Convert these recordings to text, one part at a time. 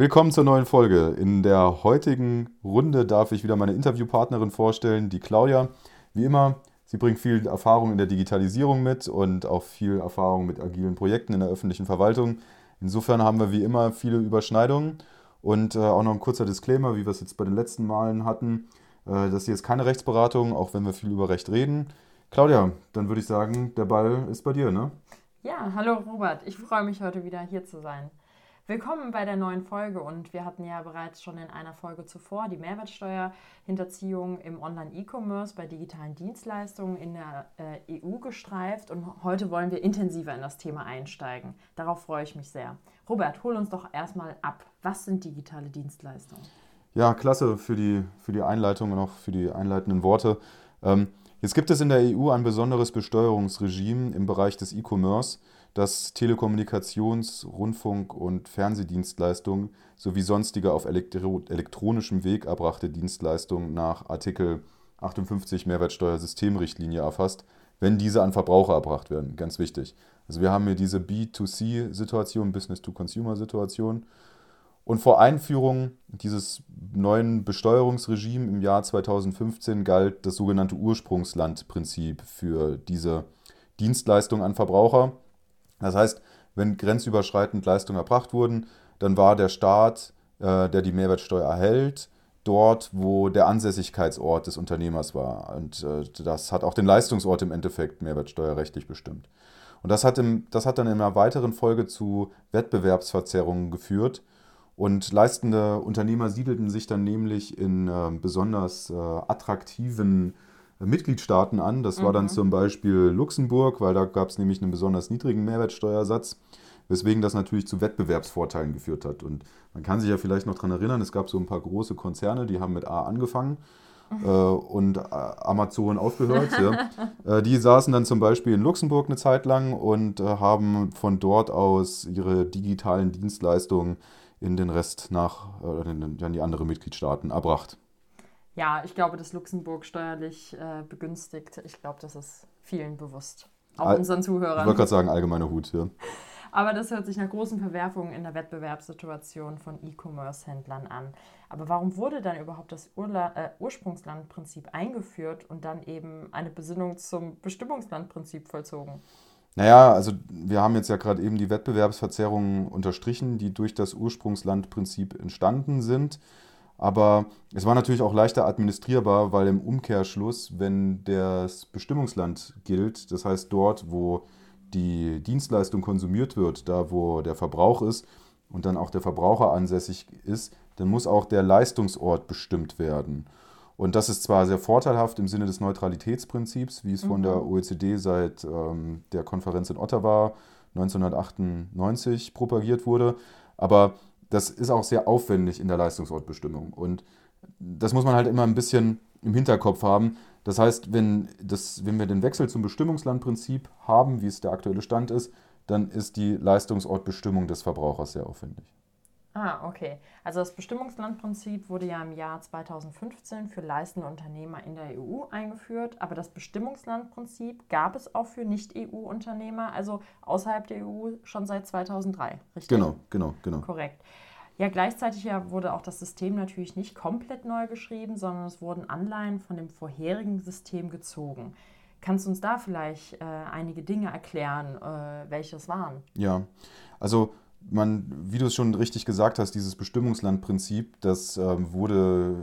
Willkommen zur neuen Folge. In der heutigen Runde darf ich wieder meine Interviewpartnerin vorstellen, die Claudia. Wie immer, sie bringt viel Erfahrung in der Digitalisierung mit und auch viel Erfahrung mit agilen Projekten in der öffentlichen Verwaltung. Insofern haben wir wie immer viele Überschneidungen und äh, auch noch ein kurzer Disclaimer, wie wir es jetzt bei den letzten Malen hatten. Äh, das hier ist keine Rechtsberatung, auch wenn wir viel über Recht reden. Claudia, dann würde ich sagen, der Ball ist bei dir, ne? Ja, hallo Robert. Ich freue mich heute wieder hier zu sein. Willkommen bei der neuen Folge und wir hatten ja bereits schon in einer Folge zuvor die Mehrwertsteuerhinterziehung im Online-E-Commerce bei digitalen Dienstleistungen in der äh, EU gestreift und heute wollen wir intensiver in das Thema einsteigen. Darauf freue ich mich sehr. Robert, hol uns doch erstmal ab. Was sind digitale Dienstleistungen? Ja, klasse für die, für die Einleitung und auch für die einleitenden Worte. Ähm, jetzt gibt es in der EU ein besonderes Besteuerungsregime im Bereich des E-Commerce dass Telekommunikations-, Rundfunk- und Fernsehdienstleistungen sowie sonstige auf elektro elektronischem Weg erbrachte Dienstleistungen nach Artikel 58 Mehrwertsteuersystemrichtlinie erfasst, wenn diese an Verbraucher erbracht werden. Ganz wichtig. Also wir haben hier diese B2C-Situation, Business-to-Consumer-Situation. Und vor Einführung dieses neuen Besteuerungsregimes im Jahr 2015 galt das sogenannte Ursprungslandprinzip für diese Dienstleistung an Verbraucher. Das heißt, wenn grenzüberschreitend Leistungen erbracht wurden, dann war der Staat, äh, der die Mehrwertsteuer erhält, dort, wo der Ansässigkeitsort des Unternehmers war. Und äh, das hat auch den Leistungsort im Endeffekt mehrwertsteuerrechtlich bestimmt. Und das hat, im, das hat dann in einer weiteren Folge zu Wettbewerbsverzerrungen geführt. Und leistende Unternehmer siedelten sich dann nämlich in äh, besonders äh, attraktiven Mitgliedstaaten an. Das war dann mhm. zum Beispiel Luxemburg, weil da gab es nämlich einen besonders niedrigen Mehrwertsteuersatz, weswegen das natürlich zu Wettbewerbsvorteilen geführt hat. Und man kann sich ja vielleicht noch daran erinnern, es gab so ein paar große Konzerne, die haben mit A angefangen mhm. äh, und äh, Amazon aufgehört. ja. äh, die saßen dann zum Beispiel in Luxemburg eine Zeit lang und äh, haben von dort aus ihre digitalen Dienstleistungen in den Rest nach, äh, in, in die anderen Mitgliedstaaten erbracht ja, ich glaube, dass Luxemburg steuerlich äh, begünstigt. Ich glaube, das ist vielen bewusst. Auch All, unseren Zuhörern. Ich wollte gerade sagen, allgemeiner Hut, ja. Aber das hört sich nach großen Verwerfungen in der Wettbewerbssituation von E-Commerce-Händlern an. Aber warum wurde dann überhaupt das Urla äh, Ursprungslandprinzip eingeführt und dann eben eine Besinnung zum Bestimmungslandprinzip vollzogen? Naja, also wir haben jetzt ja gerade eben die Wettbewerbsverzerrungen unterstrichen, die durch das Ursprungslandprinzip entstanden sind. Aber es war natürlich auch leichter administrierbar, weil im Umkehrschluss, wenn das Bestimmungsland gilt, das heißt dort, wo die Dienstleistung konsumiert wird, da wo der Verbrauch ist und dann auch der Verbraucher ansässig ist, dann muss auch der Leistungsort bestimmt werden. Und das ist zwar sehr vorteilhaft im Sinne des Neutralitätsprinzips, wie es mhm. von der mhm. OECD seit ähm, der Konferenz in Ottawa 1998 propagiert wurde, aber das ist auch sehr aufwendig in der Leistungsortbestimmung. Und das muss man halt immer ein bisschen im Hinterkopf haben. Das heißt, wenn, das, wenn wir den Wechsel zum Bestimmungslandprinzip haben, wie es der aktuelle Stand ist, dann ist die Leistungsortbestimmung des Verbrauchers sehr aufwendig. Ah, okay. Also das Bestimmungslandprinzip wurde ja im Jahr 2015 für leistende Unternehmer in der EU eingeführt, aber das Bestimmungslandprinzip gab es auch für Nicht-EU-Unternehmer, also außerhalb der EU, schon seit 2003, richtig? Genau, genau, genau. Korrekt. Ja, gleichzeitig ja wurde auch das System natürlich nicht komplett neu geschrieben, sondern es wurden Anleihen von dem vorherigen System gezogen. Kannst du uns da vielleicht äh, einige Dinge erklären, äh, welche es waren? Ja, also man, wie du es schon richtig gesagt hast, dieses Bestimmungslandprinzip, das ähm, wurde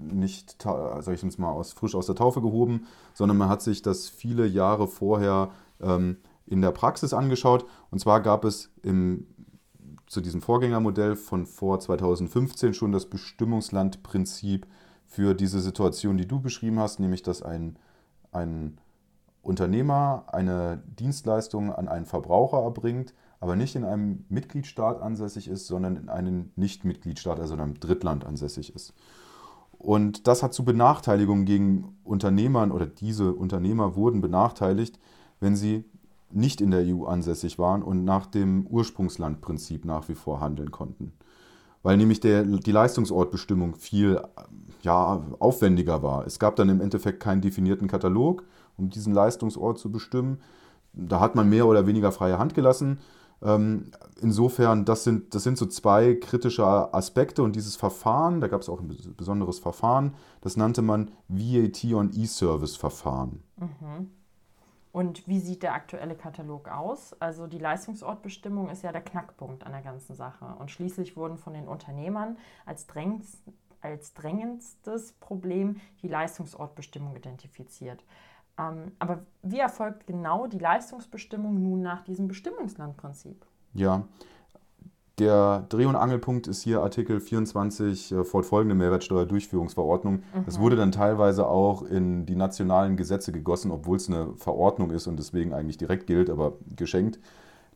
nicht, sag ich jetzt mal, aus, frisch aus der Taufe gehoben, sondern man hat sich das viele Jahre vorher ähm, in der Praxis angeschaut. Und zwar gab es im, zu diesem Vorgängermodell von vor 2015 schon das Bestimmungslandprinzip für diese Situation, die du beschrieben hast, nämlich dass ein, ein Unternehmer eine Dienstleistung an einen Verbraucher erbringt aber nicht in einem Mitgliedstaat ansässig ist, sondern in einem Nicht-Mitgliedstaat, also in einem Drittland ansässig ist. Und das hat zu Benachteiligungen gegen Unternehmern oder diese Unternehmer wurden benachteiligt, wenn sie nicht in der EU ansässig waren und nach dem Ursprungslandprinzip nach wie vor handeln konnten. Weil nämlich der, die Leistungsortbestimmung viel ja, aufwendiger war. Es gab dann im Endeffekt keinen definierten Katalog, um diesen Leistungsort zu bestimmen. Da hat man mehr oder weniger freie Hand gelassen. Ähm, insofern, das sind, das sind so zwei kritische Aspekte und dieses Verfahren, da gab es auch ein besonderes Verfahren, das nannte man VAT on E-Service-Verfahren. Mhm. Und wie sieht der aktuelle Katalog aus? Also die Leistungsortbestimmung ist ja der Knackpunkt an der ganzen Sache. Und schließlich wurden von den Unternehmern als, drängs, als drängendstes Problem die Leistungsortbestimmung identifiziert. Ähm, aber wie erfolgt genau die Leistungsbestimmung nun nach diesem Bestimmungslandprinzip? Ja, der Dreh- und Angelpunkt ist hier Artikel 24 äh, fortfolgende Mehrwertsteuerdurchführungsverordnung. Mhm. Das wurde dann teilweise auch in die nationalen Gesetze gegossen, obwohl es eine Verordnung ist und deswegen eigentlich direkt gilt, aber geschenkt.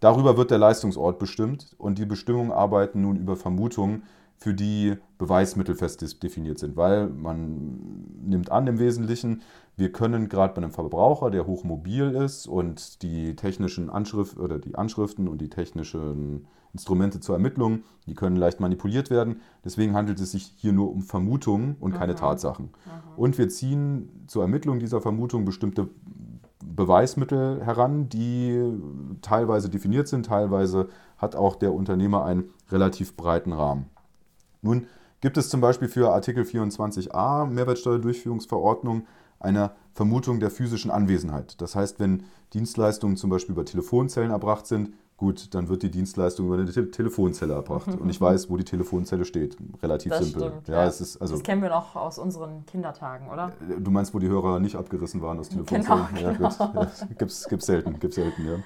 Darüber wird der Leistungsort bestimmt und die Bestimmungen arbeiten nun über Vermutungen, für die Beweismittel fest definiert sind, weil man nimmt an im Wesentlichen, wir können gerade bei einem Verbraucher, der hochmobil ist und die technischen Anschrift oder die Anschriften und die technischen Instrumente zur Ermittlung, die können leicht manipuliert werden. Deswegen handelt es sich hier nur um Vermutungen und keine mhm. Tatsachen. Mhm. Und wir ziehen zur Ermittlung dieser Vermutung bestimmte Beweismittel heran, die teilweise definiert sind, teilweise hat auch der Unternehmer einen relativ breiten Rahmen. Nun gibt es zum Beispiel für Artikel 24a Mehrwertsteuerdurchführungsverordnung eine Vermutung der physischen Anwesenheit. Das heißt, wenn Dienstleistungen zum Beispiel über Telefonzellen erbracht sind, gut, dann wird die Dienstleistung über eine Te Telefonzelle erbracht. Und ich weiß, wo die Telefonzelle steht. Relativ das simpel. Stimmt, ja, ja. Es ist, also, das kennen wir noch aus unseren Kindertagen, oder? Äh, du meinst, wo die Hörer nicht abgerissen waren aus Telefonzellen? Genau, genau. Ja, Ja, gibt's, gibt's selten, gibt's selten, ja.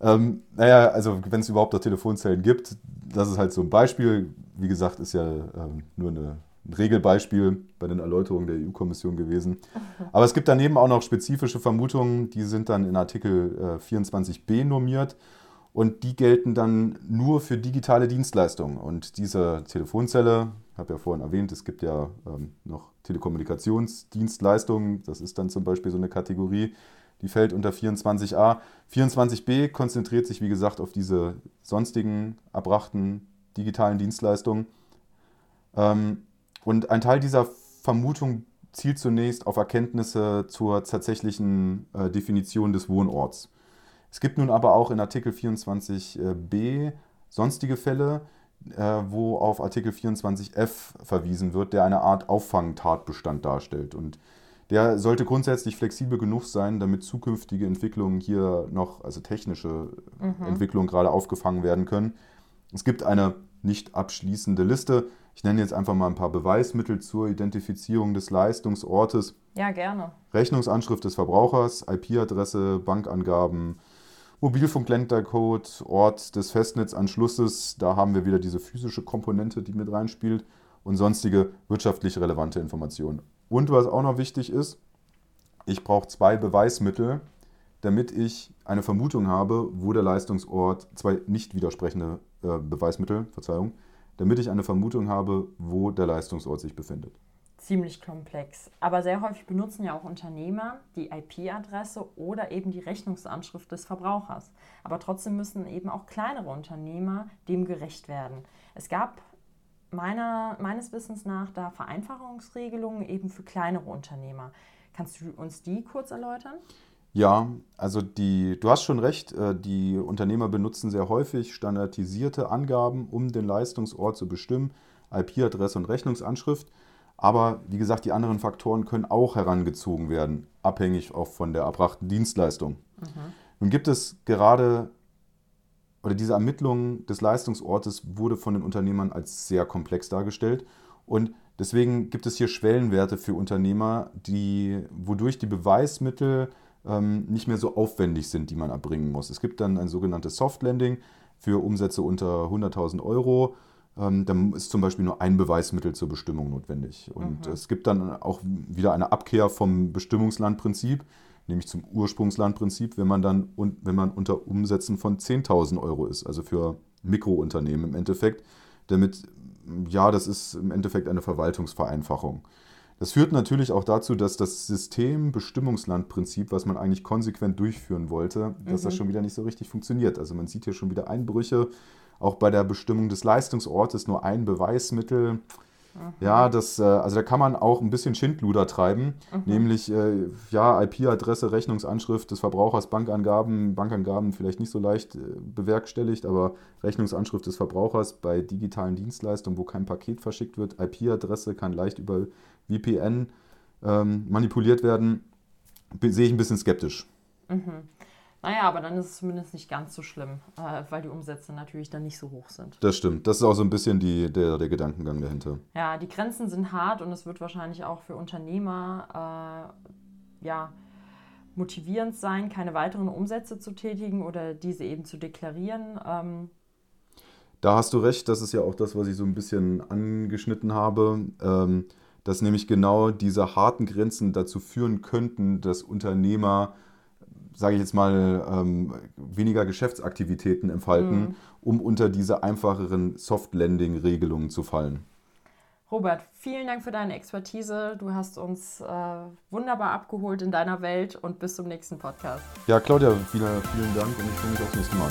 Ähm, naja, also wenn es überhaupt noch Telefonzellen gibt, das ist halt so ein Beispiel. Wie gesagt, ist ja ähm, nur eine ein Regelbeispiel bei den Erläuterungen der EU-Kommission gewesen. Aber es gibt daneben auch noch spezifische Vermutungen, die sind dann in Artikel äh, 24b normiert und die gelten dann nur für digitale Dienstleistungen. Und diese Telefonzelle, ich habe ja vorhin erwähnt, es gibt ja ähm, noch Telekommunikationsdienstleistungen, das ist dann zum Beispiel so eine Kategorie, die fällt unter 24a. 24b konzentriert sich, wie gesagt, auf diese sonstigen erbrachten digitalen Dienstleistungen. Ähm, und ein Teil dieser Vermutung zielt zunächst auf Erkenntnisse zur tatsächlichen äh, Definition des Wohnorts. Es gibt nun aber auch in Artikel 24b sonstige Fälle, äh, wo auf Artikel 24f verwiesen wird, der eine Art Auffangtatbestand darstellt. Und der sollte grundsätzlich flexibel genug sein, damit zukünftige Entwicklungen hier noch, also technische mhm. Entwicklungen gerade aufgefangen werden können. Es gibt eine nicht abschließende Liste. Ich nenne jetzt einfach mal ein paar Beweismittel zur Identifizierung des Leistungsortes. Ja, gerne. Rechnungsanschrift des Verbrauchers, IP-Adresse, Bankangaben, Mobilfunkländercode, Ort des Festnetzanschlusses. Da haben wir wieder diese physische Komponente, die mit reinspielt und sonstige wirtschaftlich relevante Informationen. Und was auch noch wichtig ist, ich brauche zwei Beweismittel, damit ich eine Vermutung habe, wo der Leistungsort, zwei nicht widersprechende äh, Beweismittel, Verzeihung, damit ich eine Vermutung habe, wo der Leistungsort sich befindet. Ziemlich komplex. Aber sehr häufig benutzen ja auch Unternehmer die IP-Adresse oder eben die Rechnungsanschrift des Verbrauchers. Aber trotzdem müssen eben auch kleinere Unternehmer dem gerecht werden. Es gab meiner, meines Wissens nach da Vereinfachungsregelungen eben für kleinere Unternehmer. Kannst du uns die kurz erläutern? Ja, also die, du hast schon recht, äh, die Unternehmer benutzen sehr häufig standardisierte Angaben, um den Leistungsort zu bestimmen, IP-Adresse und Rechnungsanschrift. Aber wie gesagt, die anderen Faktoren können auch herangezogen werden, abhängig auch von der erbrachten Dienstleistung. Mhm. Nun gibt es gerade, oder diese Ermittlung des Leistungsortes wurde von den Unternehmern als sehr komplex dargestellt. Und deswegen gibt es hier Schwellenwerte für Unternehmer, die, wodurch die Beweismittel ähm, nicht mehr so aufwendig sind, die man erbringen muss. Es gibt dann ein sogenanntes Soft Landing für Umsätze unter 100.000 Euro. Ähm, dann ist zum Beispiel nur ein Beweismittel zur Bestimmung notwendig. Und mhm. es gibt dann auch wieder eine Abkehr vom Bestimmungslandprinzip. Nämlich zum Ursprungslandprinzip, wenn man dann und wenn man unter Umsätzen von 10.000 Euro ist, also für Mikrounternehmen im Endeffekt. Damit, ja, das ist im Endeffekt eine Verwaltungsvereinfachung. Das führt natürlich auch dazu, dass das System Bestimmungslandprinzip, was man eigentlich konsequent durchführen wollte, dass das Mhm. schon wieder nicht so richtig funktioniert. Also man sieht hier schon wieder Einbrüche. Auch bei der Bestimmung des Leistungsortes nur ein Beweismittel. Ja, das, äh, also da kann man auch ein bisschen Schindluder treiben, nämlich äh, ja, IP-Adresse, Rechnungsanschrift des Verbrauchers, Bankangaben, Bankangaben vielleicht nicht so leicht äh, bewerkstelligt, aber Rechnungsanschrift des Verbrauchers bei digitalen Dienstleistungen, wo kein Paket verschickt wird, IP-Adresse kann leicht über VPN ähm, manipuliert werden, sehe ich ein bisschen skeptisch. Naja, aber dann ist es zumindest nicht ganz so schlimm, äh, weil die Umsätze natürlich dann nicht so hoch sind. Das stimmt. Das ist auch so ein bisschen die, der, der Gedankengang dahinter. Ja, die Grenzen sind hart und es wird wahrscheinlich auch für Unternehmer äh, ja, motivierend sein, keine weiteren Umsätze zu tätigen oder diese eben zu deklarieren. Ähm, Da hast du recht, das ist ja auch das, was ich so ein bisschen angeschnitten habe, ähm, dass nämlich genau diese harten Grenzen dazu führen könnten, dass Unternehmer, sage ich jetzt mal, ähm, weniger Geschäftsaktivitäten entfalten, um unter diese einfacheren Soft-Landing-Regelungen zu fallen. Robert, vielen Dank für deine Expertise. Du hast uns äh, wunderbar abgeholt in deiner Welt und bis zum nächsten Podcast. Ja, Claudia, vielen, vielen Dank und ich freue mich aufs nächste Mal.